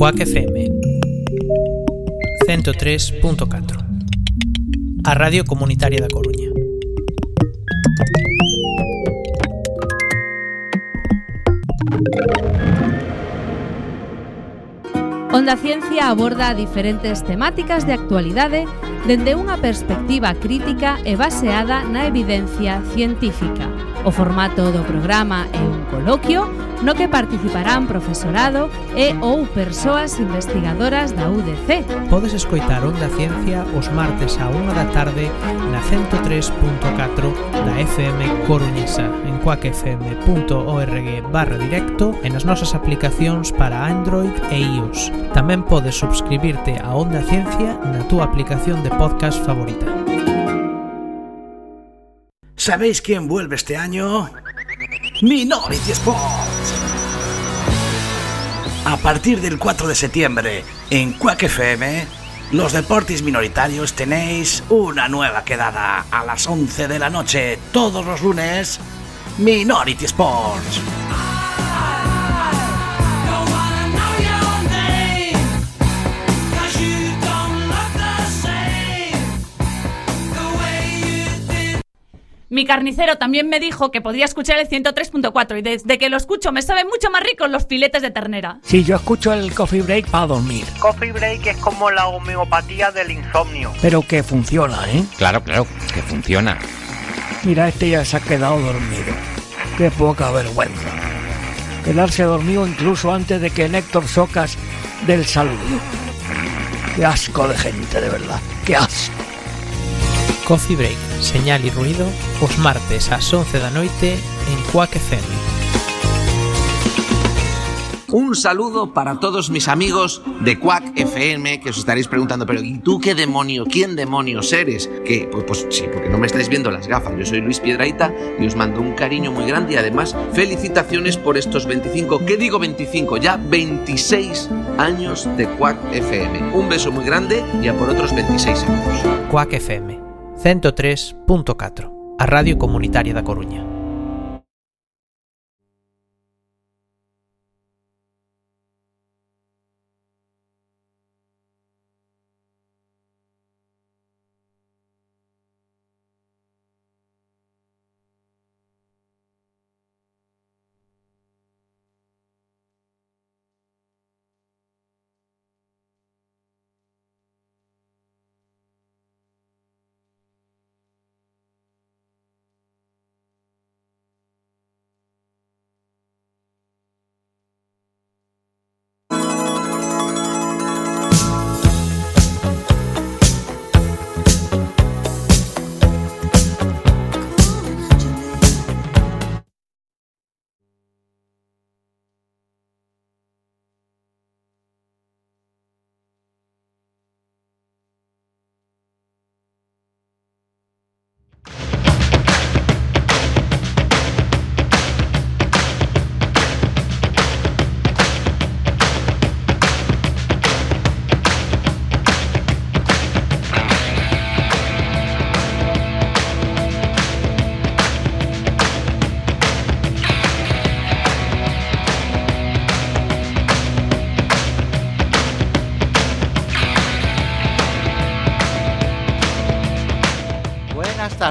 Cuac FM 103.4 A Radio Comunitaria da Coruña. Onda Ciencia aborda diferentes temáticas de actualidade dende unha perspectiva crítica e baseada na evidencia científica. O formato do programa é un coloquio no que participarán profesorado e ou persoas investigadoras da UDC. Podes escoitar Onda Ciencia os martes a 1 da tarde na 103.4 da FM Coruñesa en cuacfm.org barra directo e nas nosas aplicacións para Android e iOS. Tamén podes subscribirte a Onda Ciencia na túa aplicación de podcast favorita. ¿Sabéis quién vuelve este año? Minority Sports. A partir del 4 de septiembre, en Quack FM, los deportes minoritarios tenéis una nueva quedada a las 11 de la noche, todos los lunes, Minority Sports. Mi carnicero también me dijo que podía escuchar el 103.4 y desde que lo escucho me saben mucho más ricos los filetes de ternera. Sí, yo escucho el coffee break para dormir. Coffee break es como la homeopatía del insomnio. Pero que funciona, ¿eh? Claro, claro, que funciona. Mira, este ya se ha quedado dormido. Qué poca vergüenza. Quedarse dormido incluso antes de que Néctor Socas del saludo. Qué asco de gente, de verdad. Qué asco. Coffee Break, señal e ruido, os martes ás 11 da noite en Quack FM. Un saludo para todos mis amigos de Quack FM que os estaréis preguntando, pero ¿y tú qué demonio? ¿Quién demonios eres? Que pues, pues, sí, porque no me estáis viendo las gafas. Yo soy Luis Piedraita y os mando un cariño muy grande y además felicitaciones por estos 25, ¿qué digo 25? Ya 26 años de Quack FM. Un beso muy grande y a por otros 26 años. Quack FM 103.4, a Radio Comunitaria da Coruña.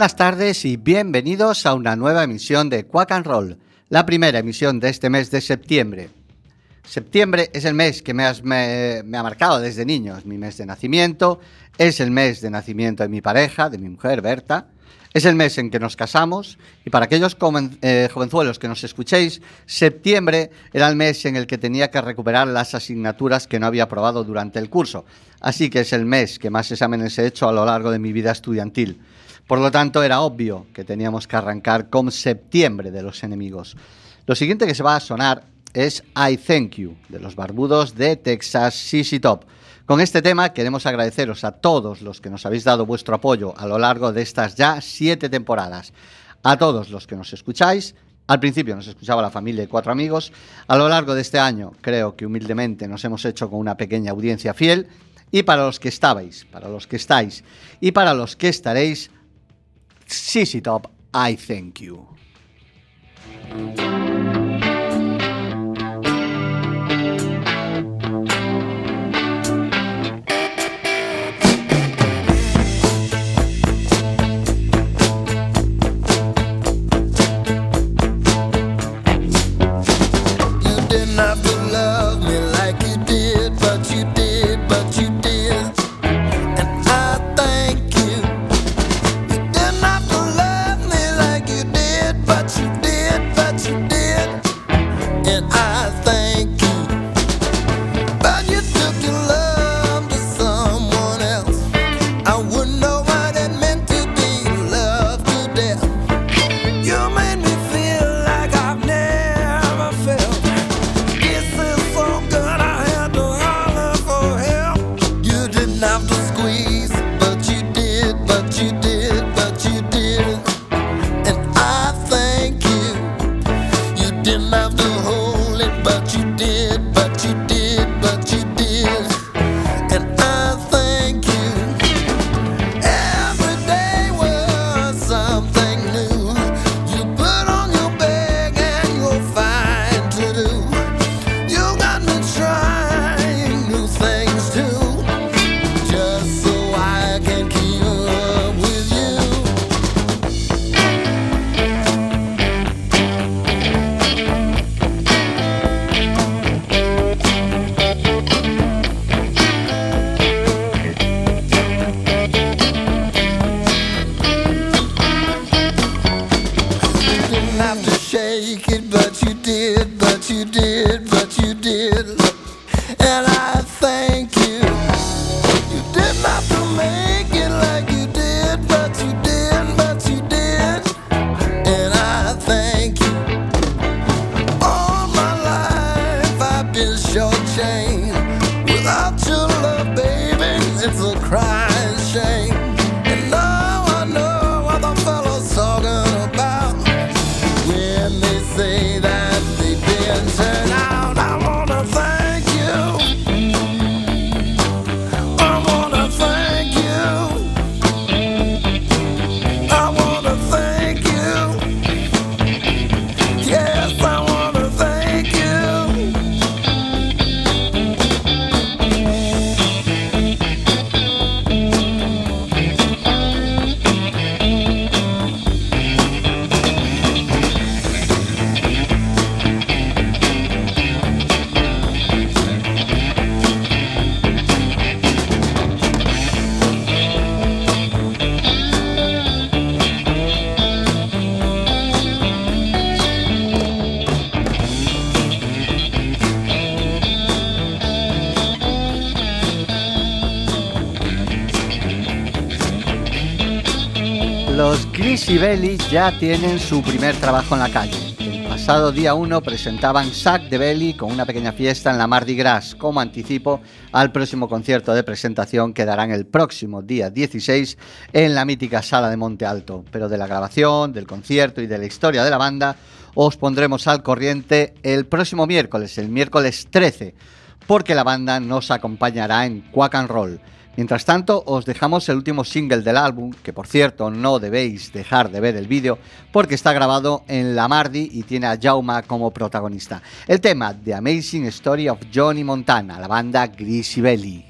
Buenas tardes y bienvenidos a una nueva emisión de Quack and Roll, la primera emisión de este mes de septiembre. Septiembre es el mes que me, has- me- me ha marcado desde niño, es mi mes de nacimiento, es el mes de nacimiento de mi pareja, de mi mujer Berta, es el mes en que nos casamos y para aquellos eh, jovenzuelos que nos escuchéis, septiembre era el mes en el que tenía que recuperar las asignaturas que no había aprobado durante el curso, así que es el mes que más exámenes he hecho a lo largo de mi vida estudiantil. Por lo tanto, era obvio que teníamos que arrancar con septiembre de los enemigos. Lo siguiente que se va a sonar es I Thank You, de los barbudos de Texas CC Top. Con este tema queremos agradeceros a todos los que nos habéis dado vuestro apoyo a lo largo de estas ya siete temporadas. A todos los que nos escucháis. Al principio nos escuchaba la familia y cuatro amigos. A lo largo de este año creo que humildemente nos hemos hecho con una pequeña audiencia fiel. Y para los que estabais, para los que estáis y para los que estaréis, CC Top, I thank. You tienen su primer trabajo en la calle. El pasado día 1 presentaban Sac de Belly con una pequeña fiesta en la Mardi Gras, como anticipo al próximo concierto de presentación que darán el próximo día 16 en la mítica sala de Monte Alto. Pero de la grabación, del concierto y de la historia de la banda os pondremos al corriente el próximo miércoles, el miércoles 13, porque la banda nos acompañará en Quack and Roll Mientras tanto, os dejamos el último single del álbum, que por cierto no debéis dejar de ver el vídeo, porque está grabado en La Mardi y tiene a Jauma como protagonista. El tema The Amazing Story of Johnny Montana, la banda Greasy Belly.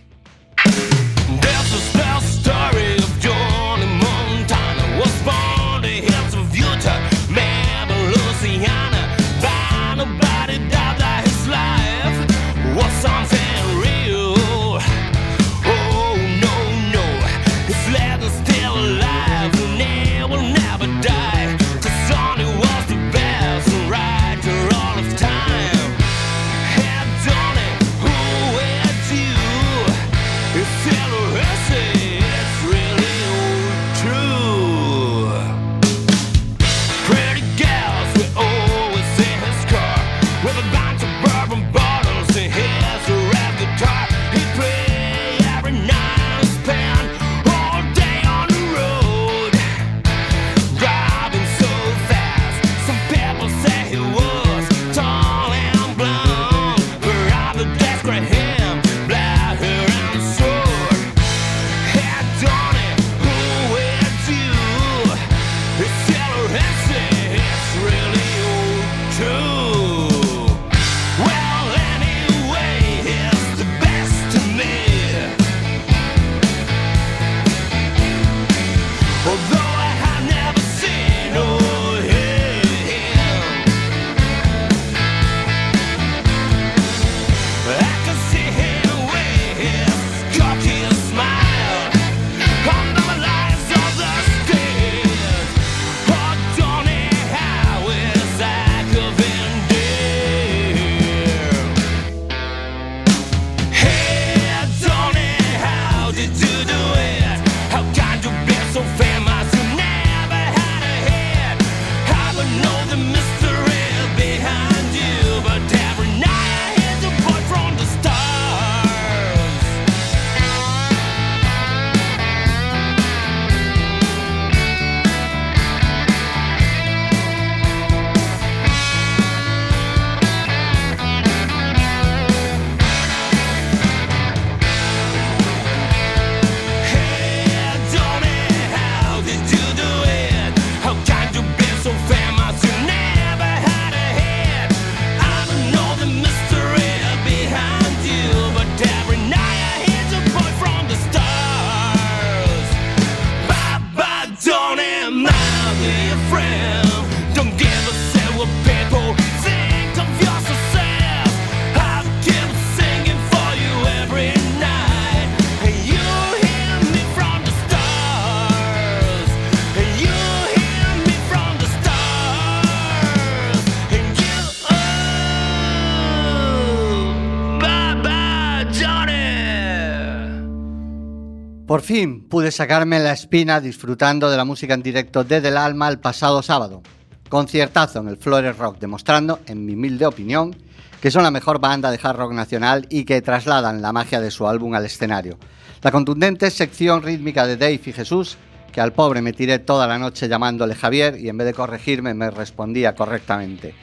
Fin pude sacarme la espina disfrutando de la música en directo desde el alma el pasado sábado. Conciertazo en el Flores Rock, demostrando, en mi humilde opinión, que son la mejor banda de hard rock nacional y que trasladan la magia de su álbum al escenario. La contundente sección rítmica de Dave y Jesús, que al pobre me tiré toda la noche llamándole Javier y en vez de corregirme me respondía correctamente.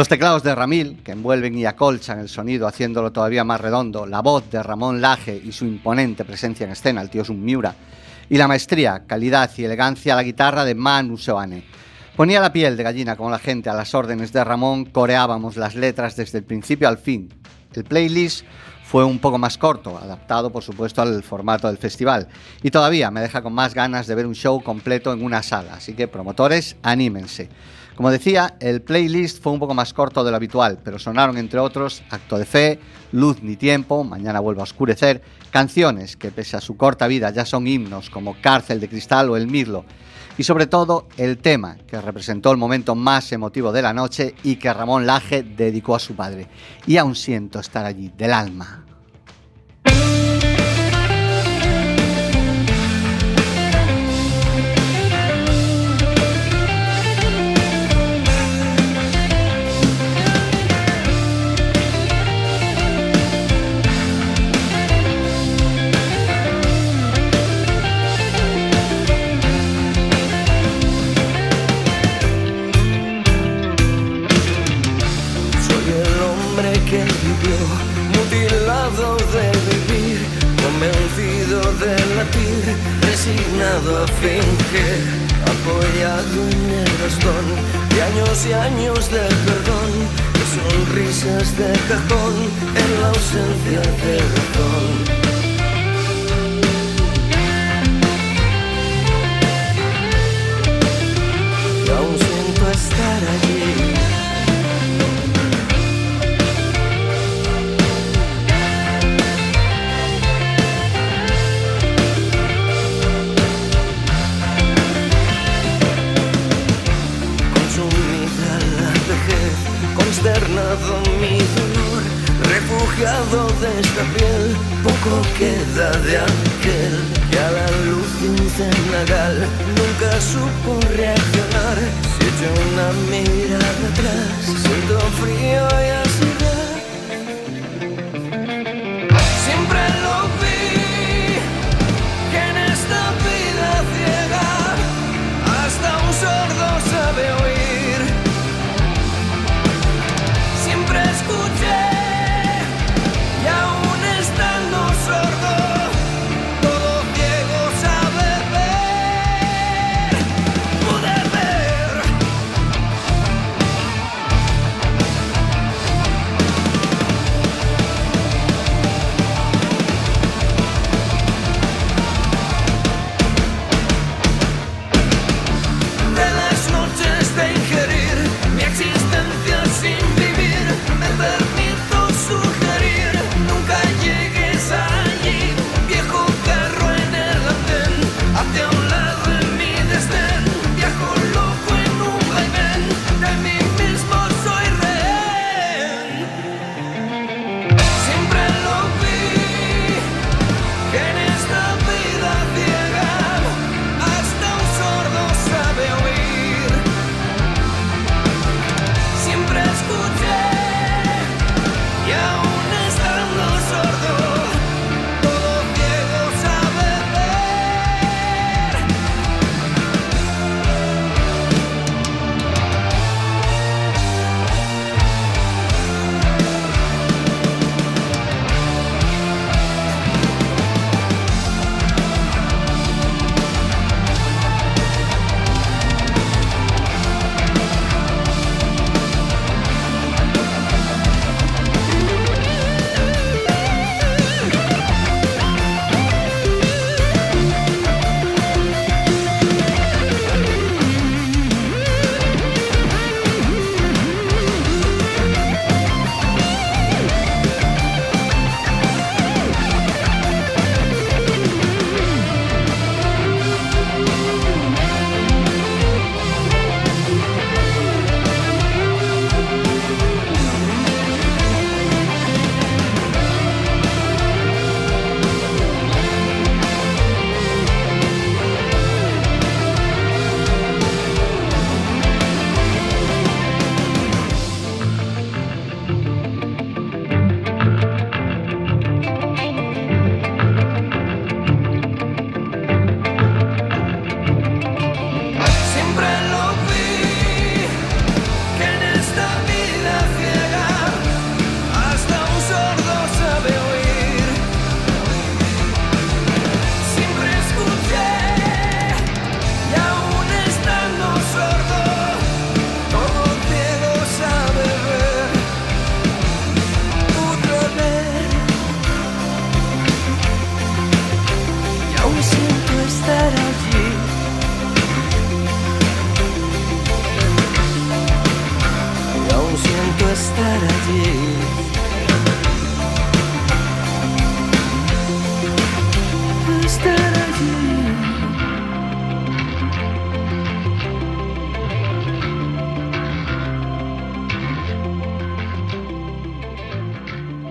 Los teclados de Ramil, que envuelven y acolchan el sonido haciéndolo todavía más redondo, la voz de Ramón Laje y su imponente presencia en escena, el tío es un Miura, y la maestría, calidad y elegancia a la guitarra de Manu Seoane. Ponía la piel de gallina como la gente a las órdenes de Ramón, coreábamos las letras desde el principio al fin. El playlist fue un poco más corto, adaptado por supuesto al formato del festival, y todavía me deja con más ganas de ver un show completo en una sala, así que promotores, anímense. Como decía, el playlist fue un poco más corto de lo habitual, pero sonaron entre otros Acto de Fe, Luz ni Tiempo, Mañana vuelve a oscurecer, canciones que pese a su corta vida ya son himnos como Cárcel de Cristal o El Mirlo, y sobre todo el tema que representó el momento más emotivo de la noche y que Ramón Laje dedicó a su padre. Y aún siento estar allí, del alma. Resignado a fingir, apoyado en el bastón de años y años de perdón, de sonrisas de cajón en la ausencia de razón. Y aún siento estar allí. De esta piel, poco queda de aquel que a la luz de un cenagal nunca supo reaccionar. Si echo una mirada atrás, siento frío y ansiedad.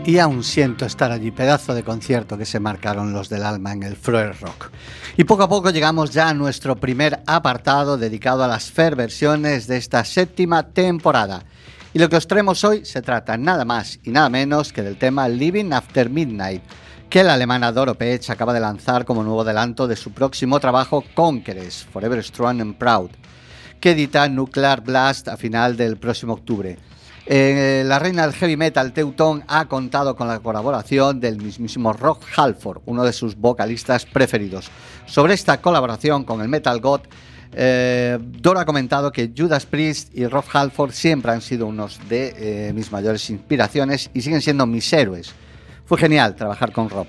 Y aún siento estar allí, pedazo de concierto que se marcaron los del alma en el Freud Rock. Y poco a poco llegamos ya a nuestro primer apartado dedicado a las fair versiones de esta séptima temporada. Y lo que os traemos hoy se trata nada más y nada menos que del tema Living After Midnight, que la alemana Doro Pech acaba de lanzar como nuevo adelanto de su próximo trabajo Conquerors, Forever Strong and Proud, que edita Nuclear Blast a final del próximo octubre. Eh, la reina del heavy metal Teuton ha contado con la colaboración del mismísimo Rock Halford, uno de sus vocalistas preferidos. Sobre esta colaboración con el Metal God, eh, Doro ha comentado que Judas Priest y Rock Halford siempre han sido unos de eh, mis mayores inspiraciones y siguen siendo mis héroes. Fue genial trabajar con Rob.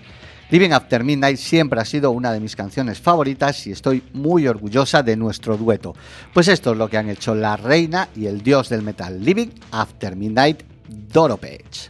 Living After Midnight siempre ha sido una de mis canciones favoritas y estoy muy orgullosa de nuestro dueto. Pues esto es lo que han hecho la reina y el dios del metal, Living After Midnight, Doro Page.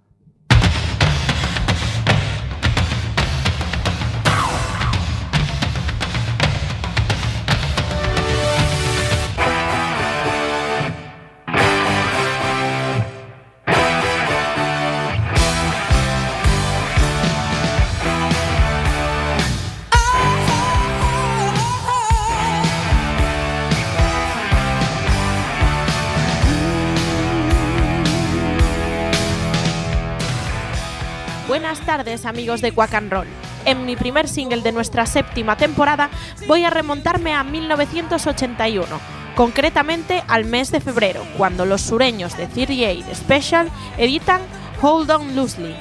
Tardes amigos de Quack and Roll. En mi primer single de nuestra séptima temporada voy a remontarme a 1981, concretamente al mes de febrero, cuando los sureños de 38 Special editan Hold On Loosely,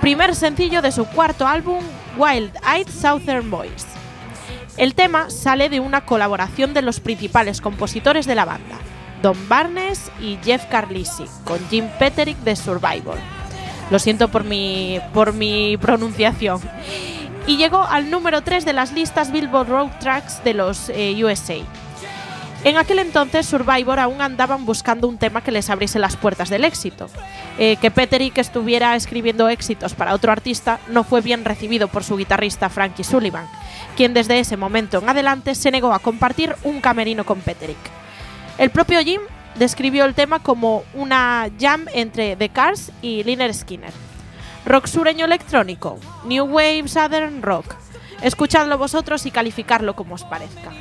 primer sencillo de su cuarto álbum Wild Eyed Southern Boys. El tema sale de una colaboración de los principales compositores de la banda, Don Barnes y Jeff Carlisi, con Jim Petterick de Survivor. Lo siento por mi, por mi pronunciación. Y llegó al número 3 de las listas Billboard Road Tracks de los eh, USA. En aquel entonces Survivor aún andaban buscando un tema que les abriese las puertas del éxito. Eh, que Petterick estuviera escribiendo éxitos para otro artista no fue bien recibido por su guitarrista Frankie Sullivan, quien desde ese momento en adelante se negó a compartir un camerino con Petterick. El propio Jim describió el tema como una jam entre The Cars y Liner Skinner. Rock sureño electrónico, New Wave Southern Rock. Escuchadlo vosotros y calificarlo como os parezca.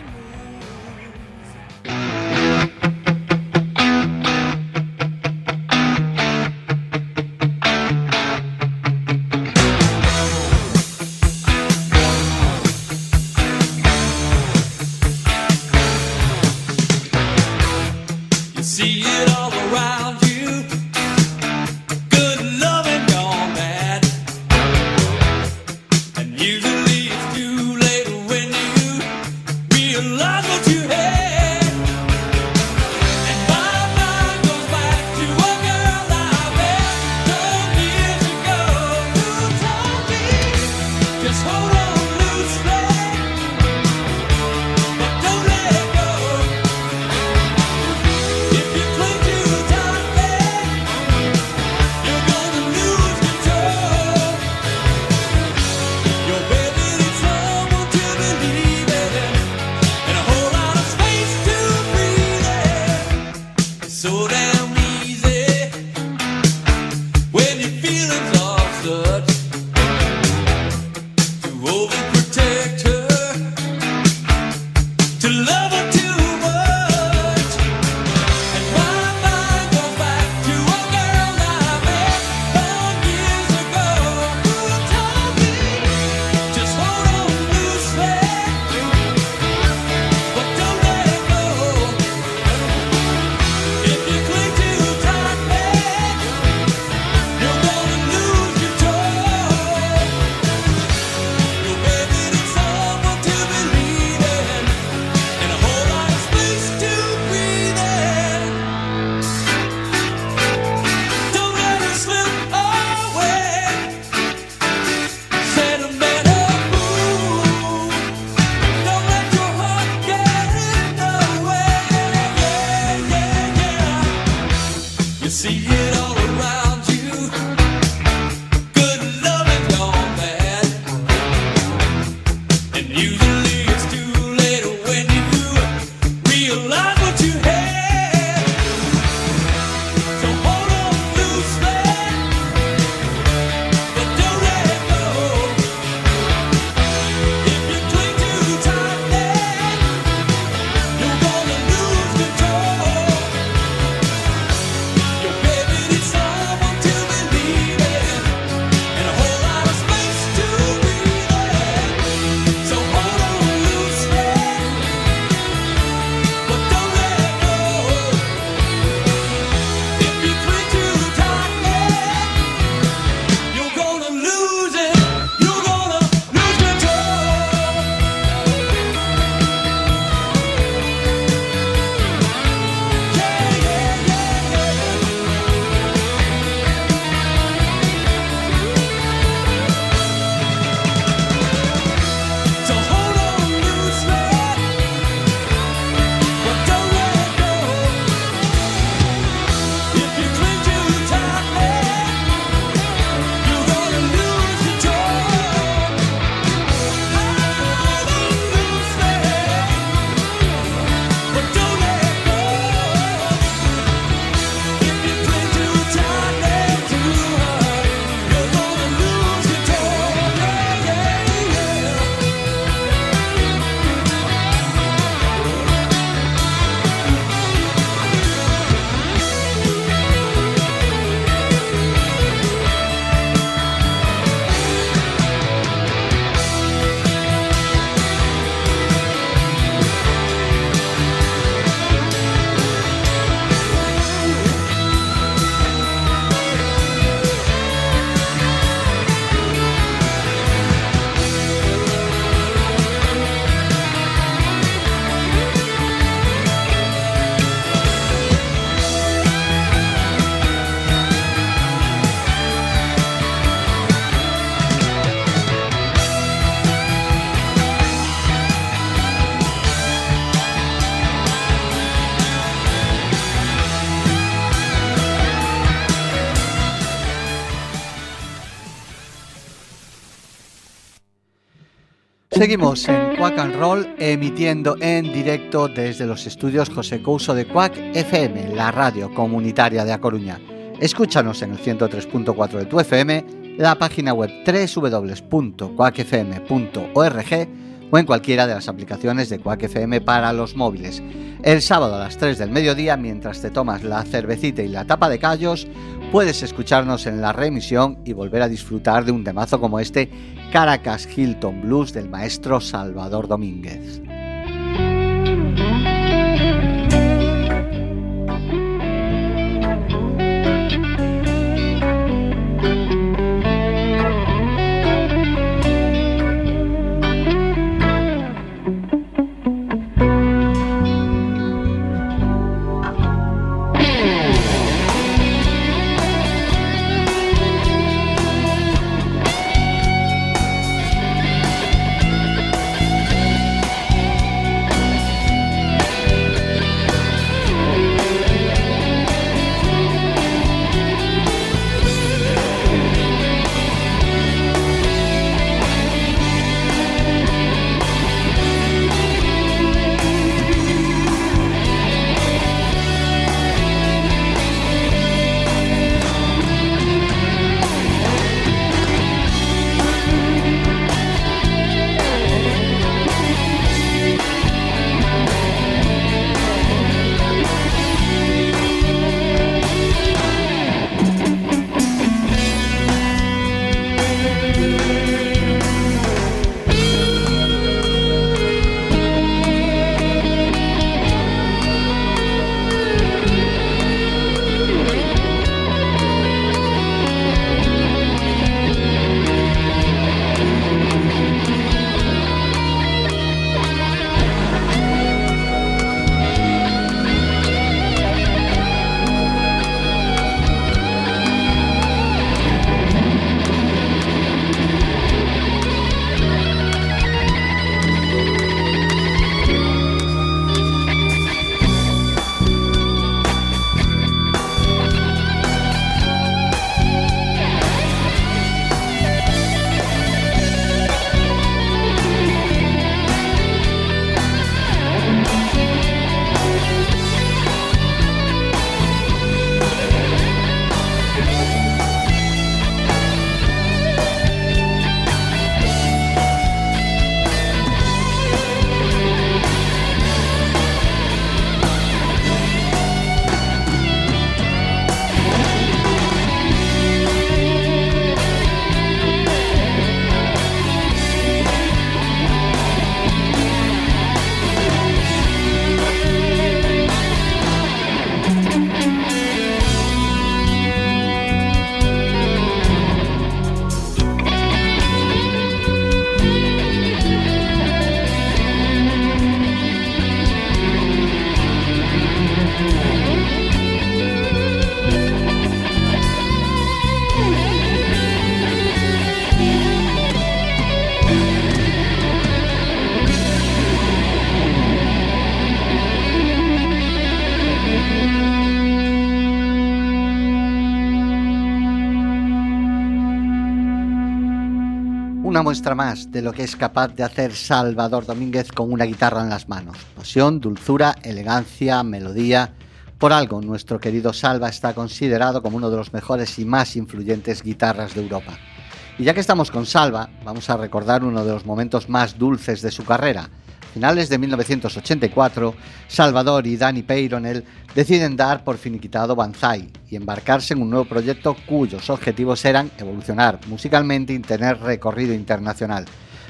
Seguimos en Quack and Roll emitiendo en directo desde los estudios José Couso de Quack FM, la radio comunitaria de A Coruña. Escúchanos en el 103.4 de tu FM, la página web www.quackfm.org o en cualquiera de las aplicaciones de Quack FM para los móviles. El sábado a las 3 del mediodía, mientras te tomas la cervecita y la tapa de callos, puedes escucharnos en la reemisión y volver a disfrutar de un temazo como este Caracas Hilton Blues del maestro Salvador Domínguez. Muestra más de lo que es capaz de hacer Salvador Domínguez con una guitarra en las manos. Pasión, dulzura, elegancia, melodía. Por algo, nuestro querido Salva está considerado como uno de los mejores y más influyentes guitarras de Europa. Y ya que estamos con Salva, vamos a recordar uno de los momentos más dulces de su carrera. Finales de 1984, Salvador y Danny Peyronel deciden dar por finiquitado Banzai y embarcarse en un nuevo proyecto cuyos objetivos eran evolucionar musicalmente y tener recorrido internacional.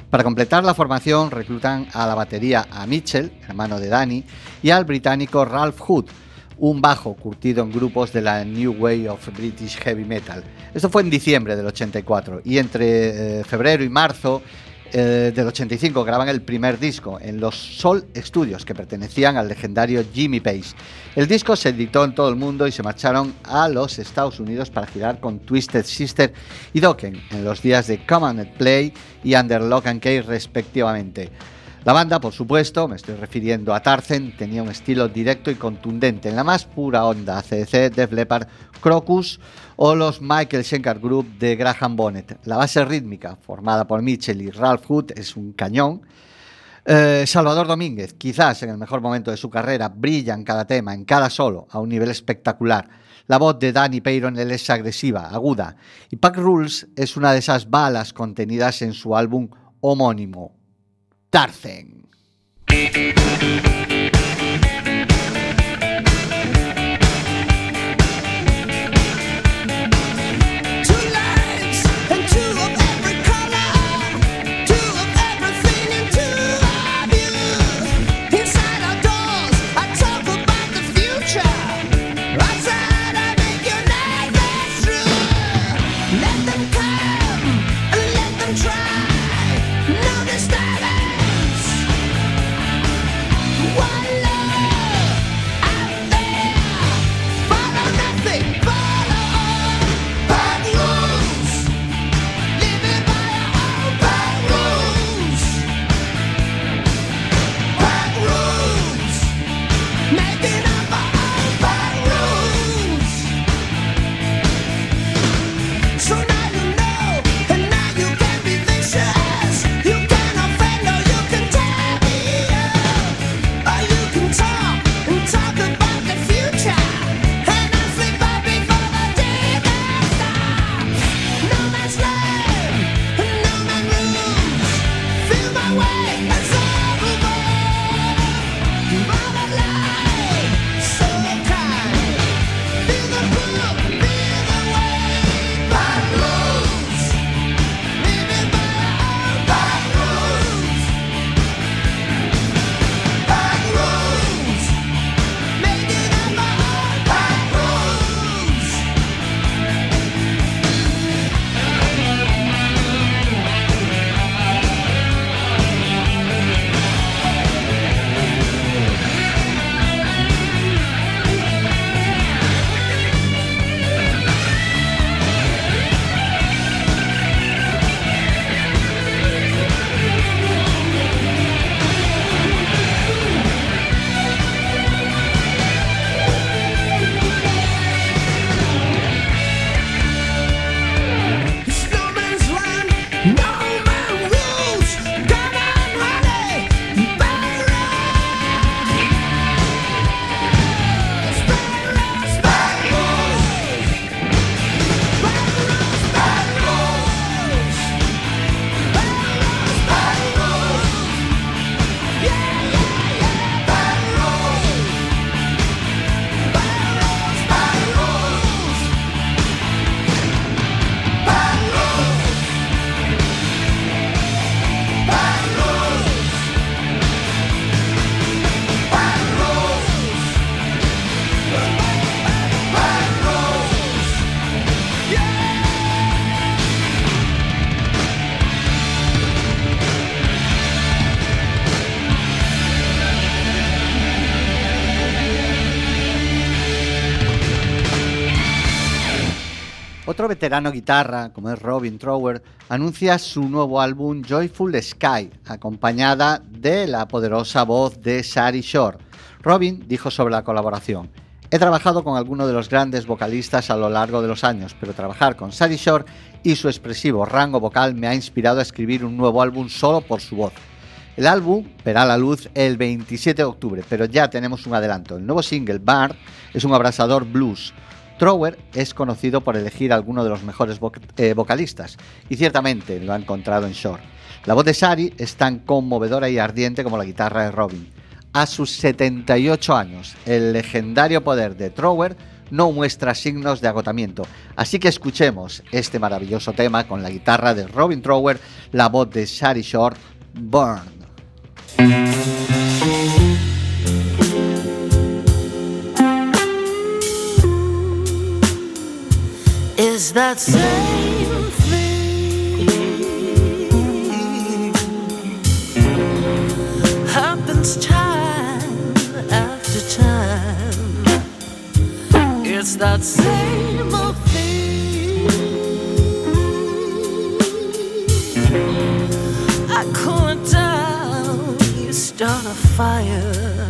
Para completar la formación reclutan a la batería a Mitchell, hermano de Danny, y al británico Ralph Hood, un bajo curtido en grupos de la New Way of British Heavy Metal. Esto fue en diciembre del 84 y entre eh, febrero y marzo eh, del 85 graban el primer disco en los Sol Studios que pertenecían al legendario Jimmy Page. El disco se editó en todo el mundo y se marcharon a los Estados Unidos para girar con Twisted Sister y Dokken en los días de Command and Play y Under Lock and Key respectivamente. La banda, por supuesto, me estoy refiriendo a Tarzan, tenía un estilo directo y contundente en la más pura onda ACDC, Def Leppard, Crocus o los Michael Schenker Group de Graham Bonnet. La base rítmica, formada por Mitchell y Ralph Hood, es un cañón. Eh, Salvador Domínguez, quizás en el mejor momento de su carrera, brilla en cada tema, en cada solo, a un nivel espectacular. La voz de Danny Peyron es agresiva, aguda, y Pack Rules es una de esas balas contenidas en su álbum homónimo, Tarzan. Veterano guitarra, como es Robin Trower, anuncia su nuevo álbum Joyful Sky, acompañada de la poderosa voz de Sari Shore. Robin dijo sobre la colaboración: He trabajado con algunos de los grandes vocalistas a lo largo de los años, pero trabajar con Sari Shore y su expresivo rango vocal me ha inspirado a escribir un nuevo álbum solo por su voz. El álbum verá la luz el 27 de octubre, pero ya tenemos un adelanto. El nuevo single, Bar, es un abrasador blues. Trower es conocido por elegir a alguno de los mejores eh, vocalistas, y ciertamente lo ha encontrado en Shore. La voz de Sari es tan conmovedora y ardiente como la guitarra de Robin. A sus 78 años, el legendario poder de Trower no muestra signos de agotamiento. Así que escuchemos este maravilloso tema con la guitarra de Robin Trower, la voz de Shari Shore, Burn. It's that same thing happens time after time. It's that same old thing. I cool it down, you start a fire.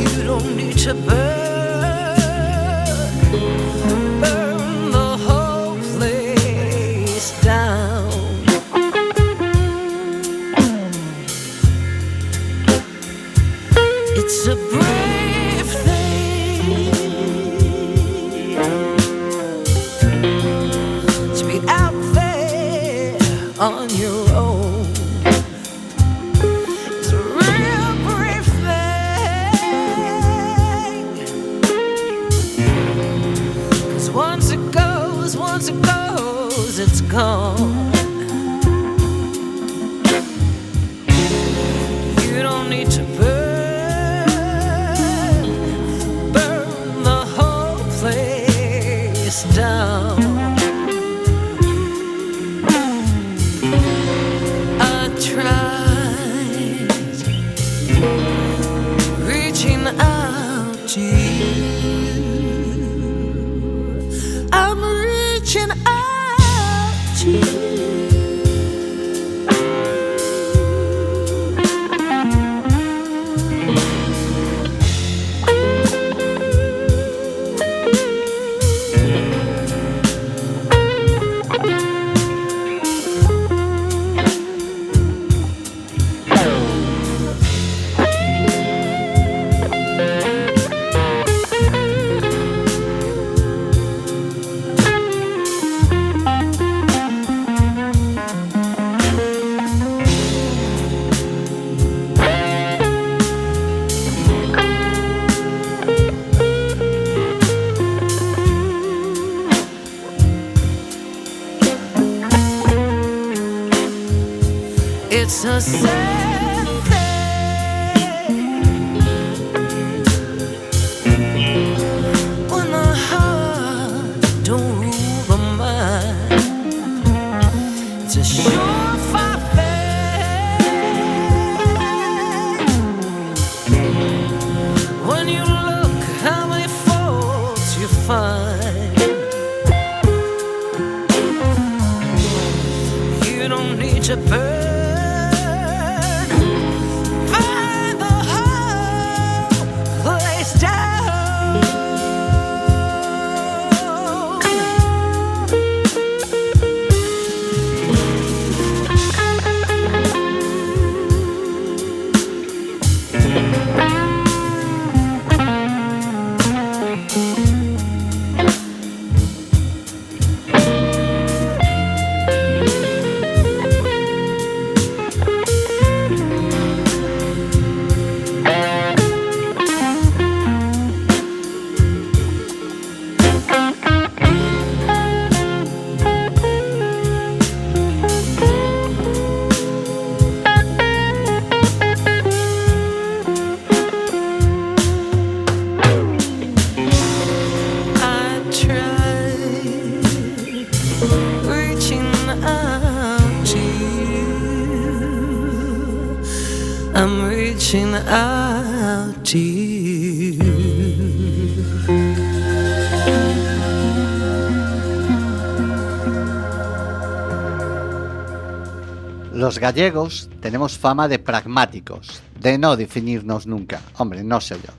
You don't need to burn. Tchau. Los gallegos tenemos fama de pragmáticos, de no definirnos nunca, hombre, no sé yo,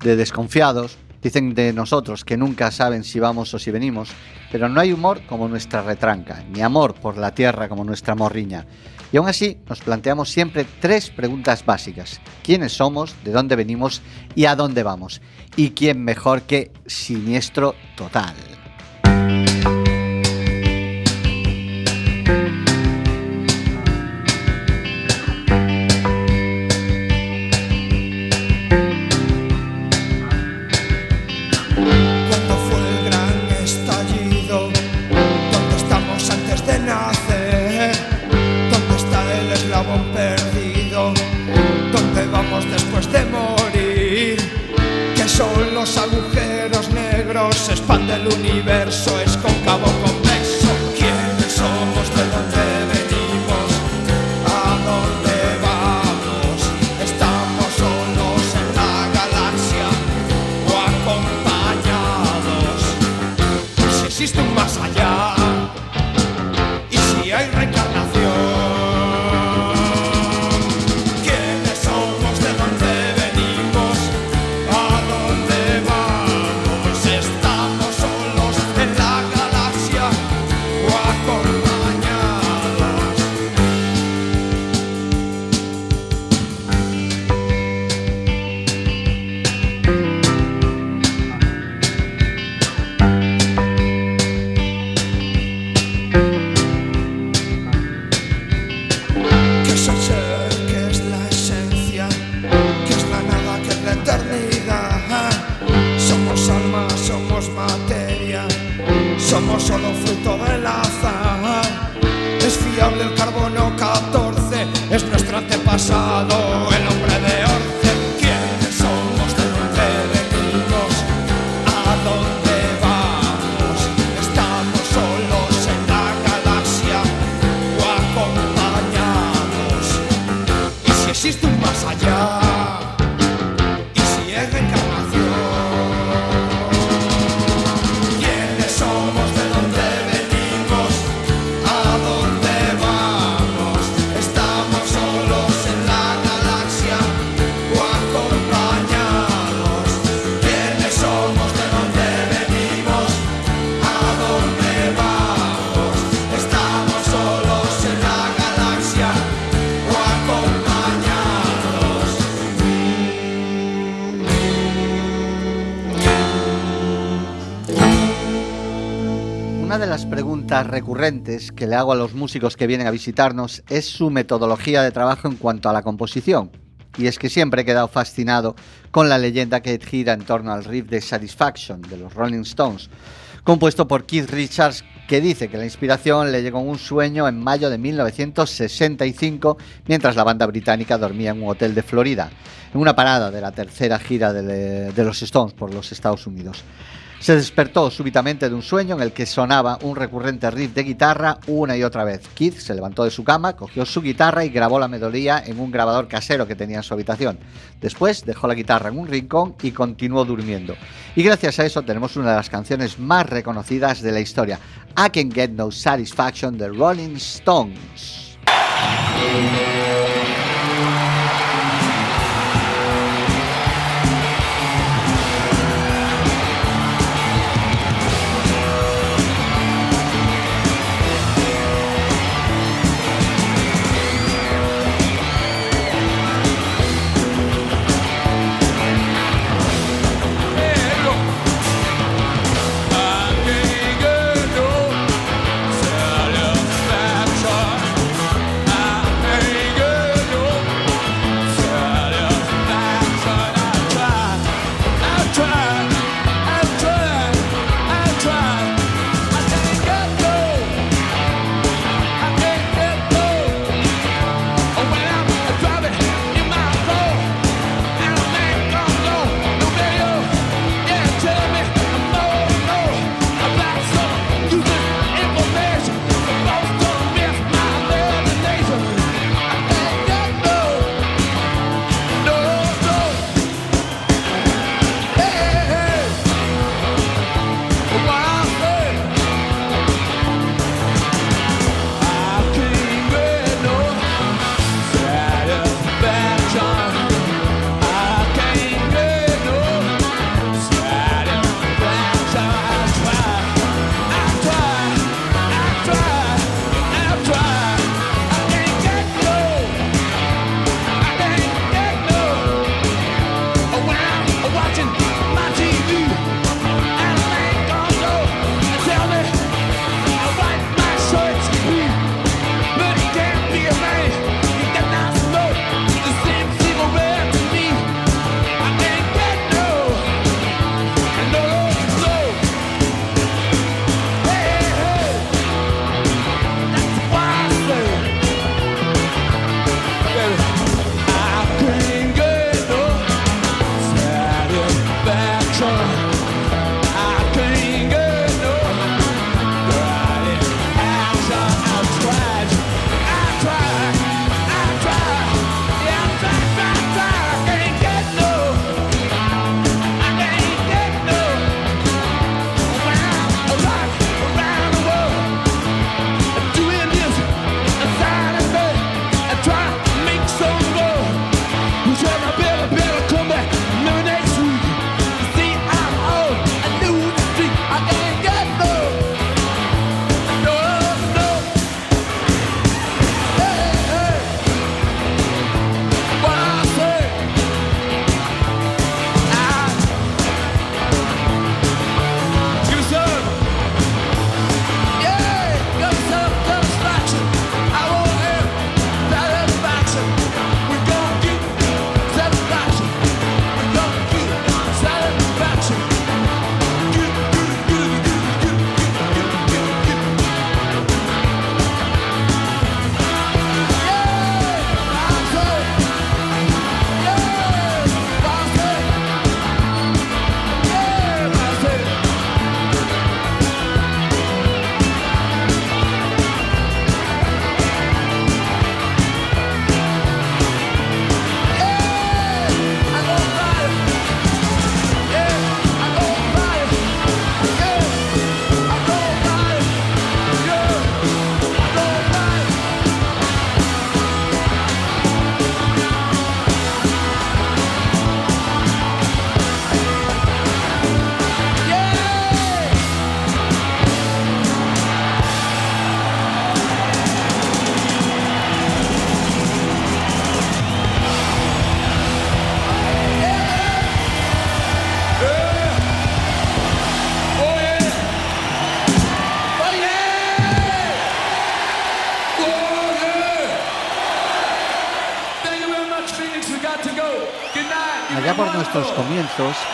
de desconfiados, dicen de nosotros que nunca saben si vamos o si venimos, pero no hay humor como nuestra retranca, ni amor por la tierra como nuestra morriña. Y aún así nos planteamos siempre tres preguntas básicas. ¿Quiénes somos? ¿De dónde venimos? ¿Y a dónde vamos? ¿Y quién mejor que siniestro total? Una de las preguntas recurrentes que le hago a los músicos que vienen a visitarnos es su metodología de trabajo en cuanto a la composición. Y es que siempre he quedado fascinado con la leyenda que gira en torno al riff de Satisfaction de los Rolling Stones, compuesto por Keith Richards, que dice que la inspiración le llegó en un sueño en mayo de 1965 mientras la banda británica dormía en un hotel de Florida, en una parada de la tercera gira de, de los Stones por los Estados Unidos. Se despertó súbitamente de un sueño en el que sonaba un recurrente riff de guitarra una y otra vez. Keith se levantó de su cama, cogió su guitarra y grabó la melodía en un grabador casero que tenía en su habitación. Después dejó la guitarra en un rincón y continuó durmiendo. Y gracias a eso tenemos una de las canciones más reconocidas de la historia, I Can Get No Satisfaction de Rolling Stones.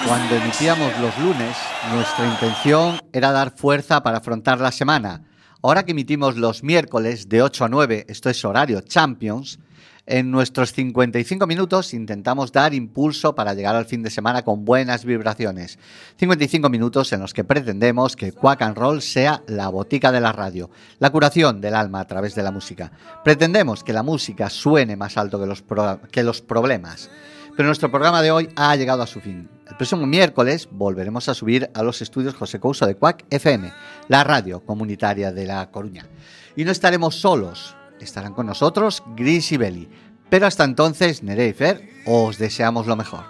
Cuando emitíamos los lunes, nuestra intención era dar fuerza para afrontar la semana. Ahora que emitimos los miércoles de 8 a 9, esto es horario Champions, en nuestros 55 minutos intentamos dar impulso para llegar al fin de semana con buenas vibraciones. 55 minutos en los que pretendemos que Quack and Roll sea la botica de la radio, la curación del alma a través de la música. Pretendemos que la música suene más alto que los problemas. Pero nuestro programa de hoy ha llegado a su fin. El próximo miércoles volveremos a subir a los estudios José Couso de Cuac FM, la radio comunitaria de La Coruña. Y no estaremos solos, estarán con nosotros Gris y Belly. Pero hasta entonces, Nerea y Fer, os deseamos lo mejor.